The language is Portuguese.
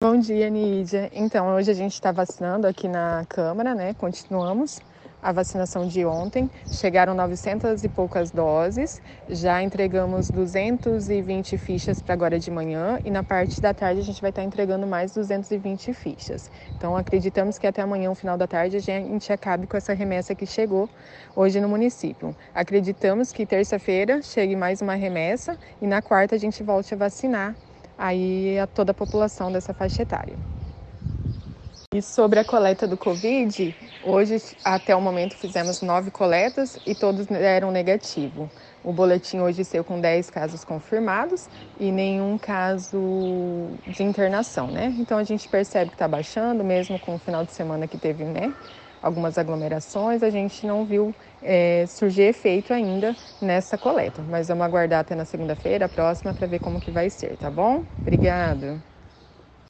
Bom dia, Nídia. Então, hoje a gente está vacinando aqui na Câmara, né? Continuamos a vacinação de ontem. Chegaram 900 e poucas doses. Já entregamos 220 fichas para agora de manhã e na parte da tarde a gente vai estar tá entregando mais 220 fichas. Então, acreditamos que até amanhã, no final da tarde, a gente acabe com essa remessa que chegou hoje no município. Acreditamos que terça-feira chegue mais uma remessa e na quarta a gente volte a vacinar aí a toda a população dessa faixa etária. E sobre a coleta do Covid, hoje até o momento fizemos nove coletas e todos deram negativo. O boletim hoje saiu com 10 casos confirmados e nenhum caso de internação, né? Então a gente percebe que está baixando, mesmo com o final de semana que teve, né? Algumas aglomerações, a gente não viu é, surgir efeito ainda nessa coleta. Mas vamos aguardar até na segunda-feira, próxima, para ver como que vai ser, tá bom? Obrigada.